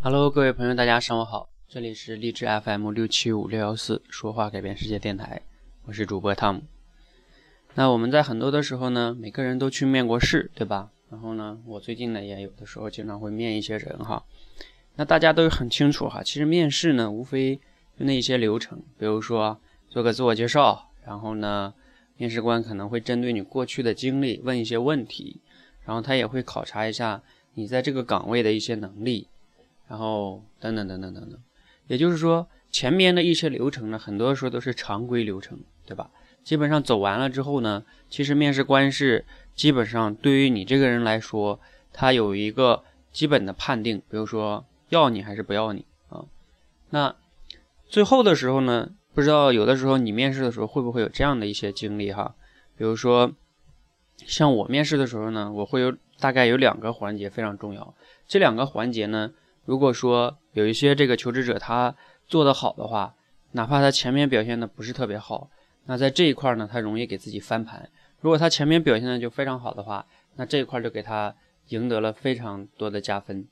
Hello，各位朋友，大家上午好，这里是励志 FM 六七五六幺四说话改变世界电台，我是主播汤姆。那我们在很多的时候呢，每个人都去面过试，对吧？然后呢，我最近呢也有的时候经常会面一些人哈。那大家都很清楚哈，其实面试呢无非就那一些流程，比如说做个自我介绍，然后呢，面试官可能会针对你过去的经历问一些问题，然后他也会考察一下你在这个岗位的一些能力，然后等等等等等等。也就是说，前面的一些流程呢，很多时候都是常规流程，对吧？基本上走完了之后呢，其实面试官是基本上对于你这个人来说，他有一个基本的判定，比如说要你还是不要你啊。那最后的时候呢，不知道有的时候你面试的时候会不会有这样的一些经历哈？比如说像我面试的时候呢，我会有大概有两个环节非常重要。这两个环节呢，如果说有一些这个求职者他做得好的话，哪怕他前面表现的不是特别好。那在这一块呢，他容易给自己翻盘。如果他前面表现的就非常好的话，那这一块就给他赢得了非常多的加分。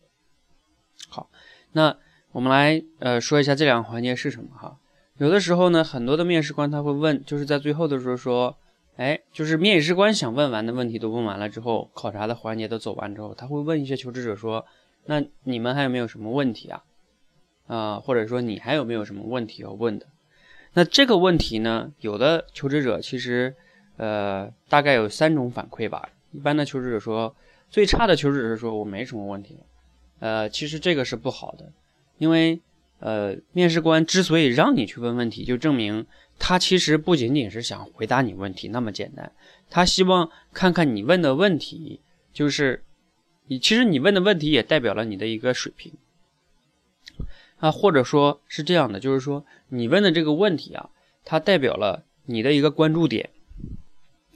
好，那我们来呃说一下这两个环节是什么哈。有的时候呢，很多的面试官他会问，就是在最后的时候说，哎，就是面试官想问完的问题都问完了之后，考察的环节都走完之后，他会问一些求职者说，那你们还有没有什么问题啊？啊，或者说你还有没有什么问题要问的？那这个问题呢，有的求职者其实，呃，大概有三种反馈吧。一般的求职者说，最差的求职者是说我没什么问题，呃，其实这个是不好的，因为，呃，面试官之所以让你去问问题，就证明他其实不仅仅是想回答你问题那么简单，他希望看看你问的问题，就是你其实你问的问题也代表了你的一个水平。啊，或者说是这样的，就是说你问的这个问题啊，它代表了你的一个关注点。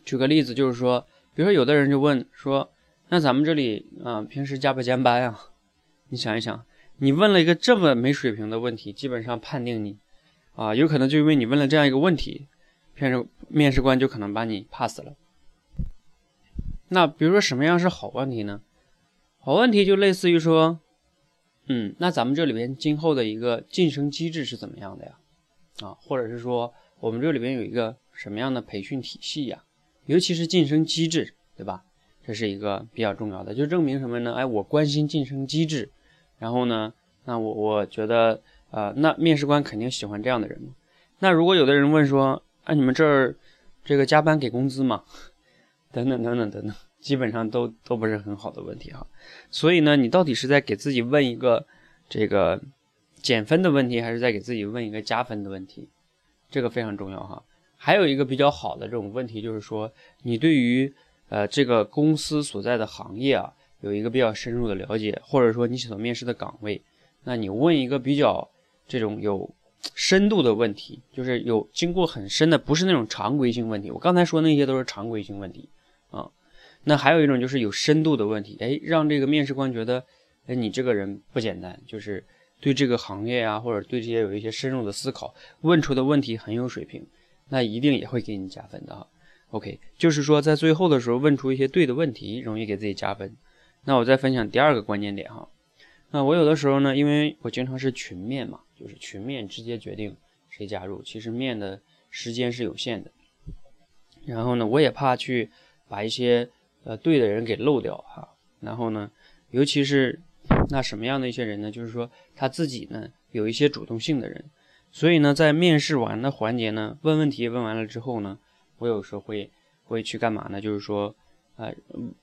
举个例子，就是说，比如说有的人就问说，那咱们这里啊，平时加不加班啊？你想一想，你问了一个这么没水平的问题，基本上判定你啊，有可能就因为你问了这样一个问题，面试面试官就可能把你 pass 了。那比如说什么样是好问题呢？好问题就类似于说。嗯，那咱们这里边今后的一个晋升机制是怎么样的呀？啊，或者是说我们这里边有一个什么样的培训体系呀？尤其是晋升机制，对吧？这是一个比较重要的，就证明什么呢？哎，我关心晋升机制。然后呢，那我我觉得，呃，那面试官肯定喜欢这样的人嘛。那如果有的人问说，哎，你们这儿这个加班给工资吗？等等等等等等。基本上都都不是很好的问题哈，所以呢，你到底是在给自己问一个这个减分的问题，还是在给自己问一个加分的问题？这个非常重要哈。还有一个比较好的这种问题，就是说你对于呃这个公司所在的行业啊，有一个比较深入的了解，或者说你所面试的岗位，那你问一个比较这种有深度的问题，就是有经过很深的，不是那种常规性问题。我刚才说那些都是常规性问题啊。那还有一种就是有深度的问题，哎，让这个面试官觉得，哎，你这个人不简单，就是对这个行业啊，或者对这些有一些深入的思考，问出的问题很有水平，那一定也会给你加分的哈。OK，就是说在最后的时候问出一些对的问题，容易给自己加分。那我再分享第二个关键点哈。那我有的时候呢，因为我经常是群面嘛，就是群面直接决定谁加入，其实面的时间是有限的。然后呢，我也怕去把一些呃，对的人给漏掉哈，然后呢，尤其是那什么样的一些人呢？就是说他自己呢有一些主动性的人，所以呢，在面试完的环节呢，问问题问完了之后呢，我有时候会会去干嘛呢？就是说，呃，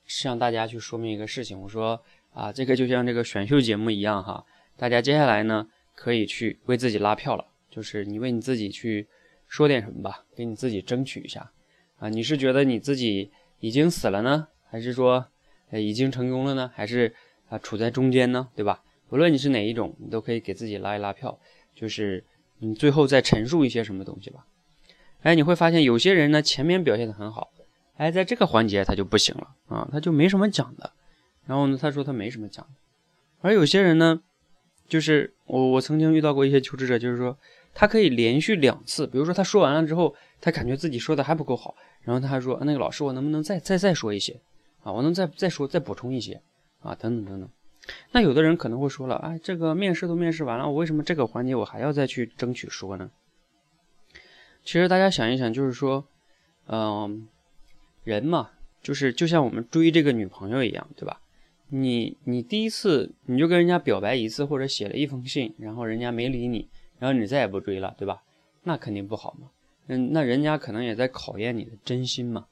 向大家去说明一个事情，我说啊，这个就像这个选秀节目一样哈，大家接下来呢可以去为自己拉票了，就是你为你自己去说点什么吧，给你自己争取一下啊，你是觉得你自己。已经死了呢，还是说，呃，已经成功了呢？还是啊，处在中间呢？对吧？无论你是哪一种，你都可以给自己拉一拉票，就是你最后再陈述一些什么东西吧。哎，你会发现有些人呢，前面表现的很好，哎，在这个环节他就不行了啊，他就没什么讲的。然后呢，他说他没什么讲的。而有些人呢，就是我我曾经遇到过一些求职者，就是说他可以连续两次，比如说他说完了之后，他感觉自己说的还不够好。然后他还说：“那个老师，我能不能再再再说一些啊？我能再再说再补充一些啊？等等等等。”那有的人可能会说了，哎，这个面试都面试完了，我为什么这个环节我还要再去争取说呢？其实大家想一想，就是说，嗯，人嘛，就是就像我们追这个女朋友一样，对吧？你你第一次你就跟人家表白一次，或者写了一封信，然后人家没理你，然后你再也不追了，对吧？那肯定不好嘛。嗯，那人家可能也在考验你的真心嘛。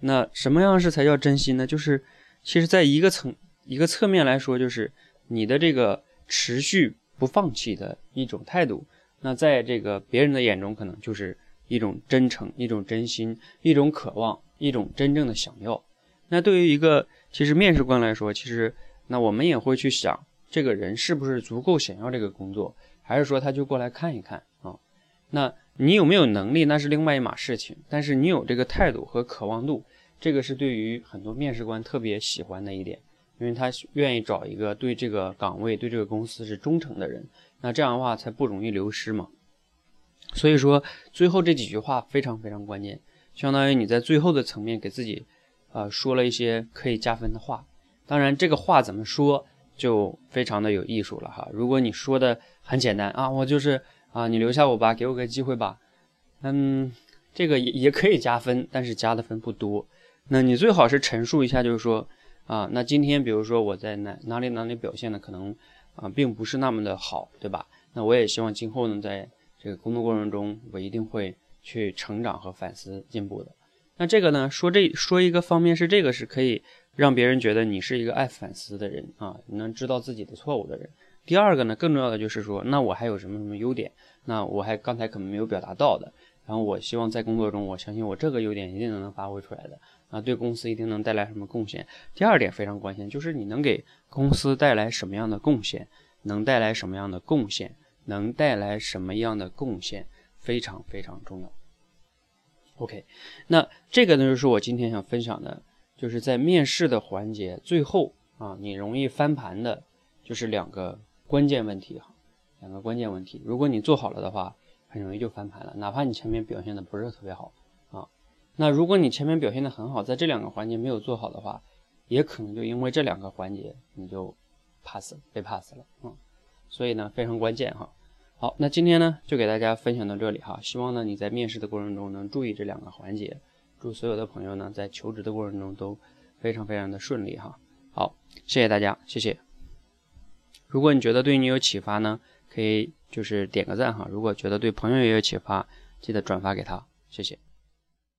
那什么样式才叫真心呢？就是其实在一个层。一个侧面来说，就是你的这个持续不放弃的一种态度。那在这个别人的眼中，可能就是一种真诚、一种真心、一种渴望、一种真正的想要。那对于一个其实面试官来说，其实那我们也会去想，这个人是不是足够想要这个工作，还是说他就过来看一看啊？那你有没有能力，那是另外一码事情。但是你有这个态度和渴望度，这个是对于很多面试官特别喜欢的一点。因为他愿意找一个对这个岗位、对这个公司是忠诚的人，那这样的话才不容易流失嘛。所以说，最后这几句话非常非常关键，相当于你在最后的层面给自己，呃，说了一些可以加分的话。当然，这个话怎么说就非常的有艺术了哈。如果你说的很简单啊，我就是啊，你留下我吧，给我个机会吧，嗯，这个也也可以加分，但是加的分不多。那你最好是陈述一下，就是说。啊，那今天比如说我在哪哪里哪里表现的可能啊并不是那么的好，对吧？那我也希望今后呢，在这个工作过程中，我一定会去成长和反思进步的。那这个呢，说这说一个方面是这个是可以让别人觉得你是一个爱反思的人啊，你能知道自己的错误的人。第二个呢，更重要的就是说，那我还有什么什么优点？那我还刚才可能没有表达到的，然后我希望在工作中，我相信我这个优点一定能发挥出来的。啊，对公司一定能带来什么贡献？第二点非常关键，就是你能给公司带来什么样的贡献，能带来什么样的贡献，能带来什么样的贡献，非常非常重要。OK，那这个呢，就是我今天想分享的，就是在面试的环节最后啊，你容易翻盘的，就是两个关键问题哈，两个关键问题，如果你做好了的话，很容易就翻盘了，哪怕你前面表现的不是特别好啊。那如果你前面表现的很好，在这两个环节没有做好的话，也可能就因为这两个环节你就 pass 被 pass 了，嗯，所以呢非常关键哈。好，那今天呢就给大家分享到这里哈，希望呢你在面试的过程中能注意这两个环节，祝所有的朋友呢在求职的过程中都非常非常的顺利哈。好，谢谢大家，谢谢。如果你觉得对你有启发呢，可以就是点个赞哈。如果觉得对朋友也有启发，记得转发给他，谢谢。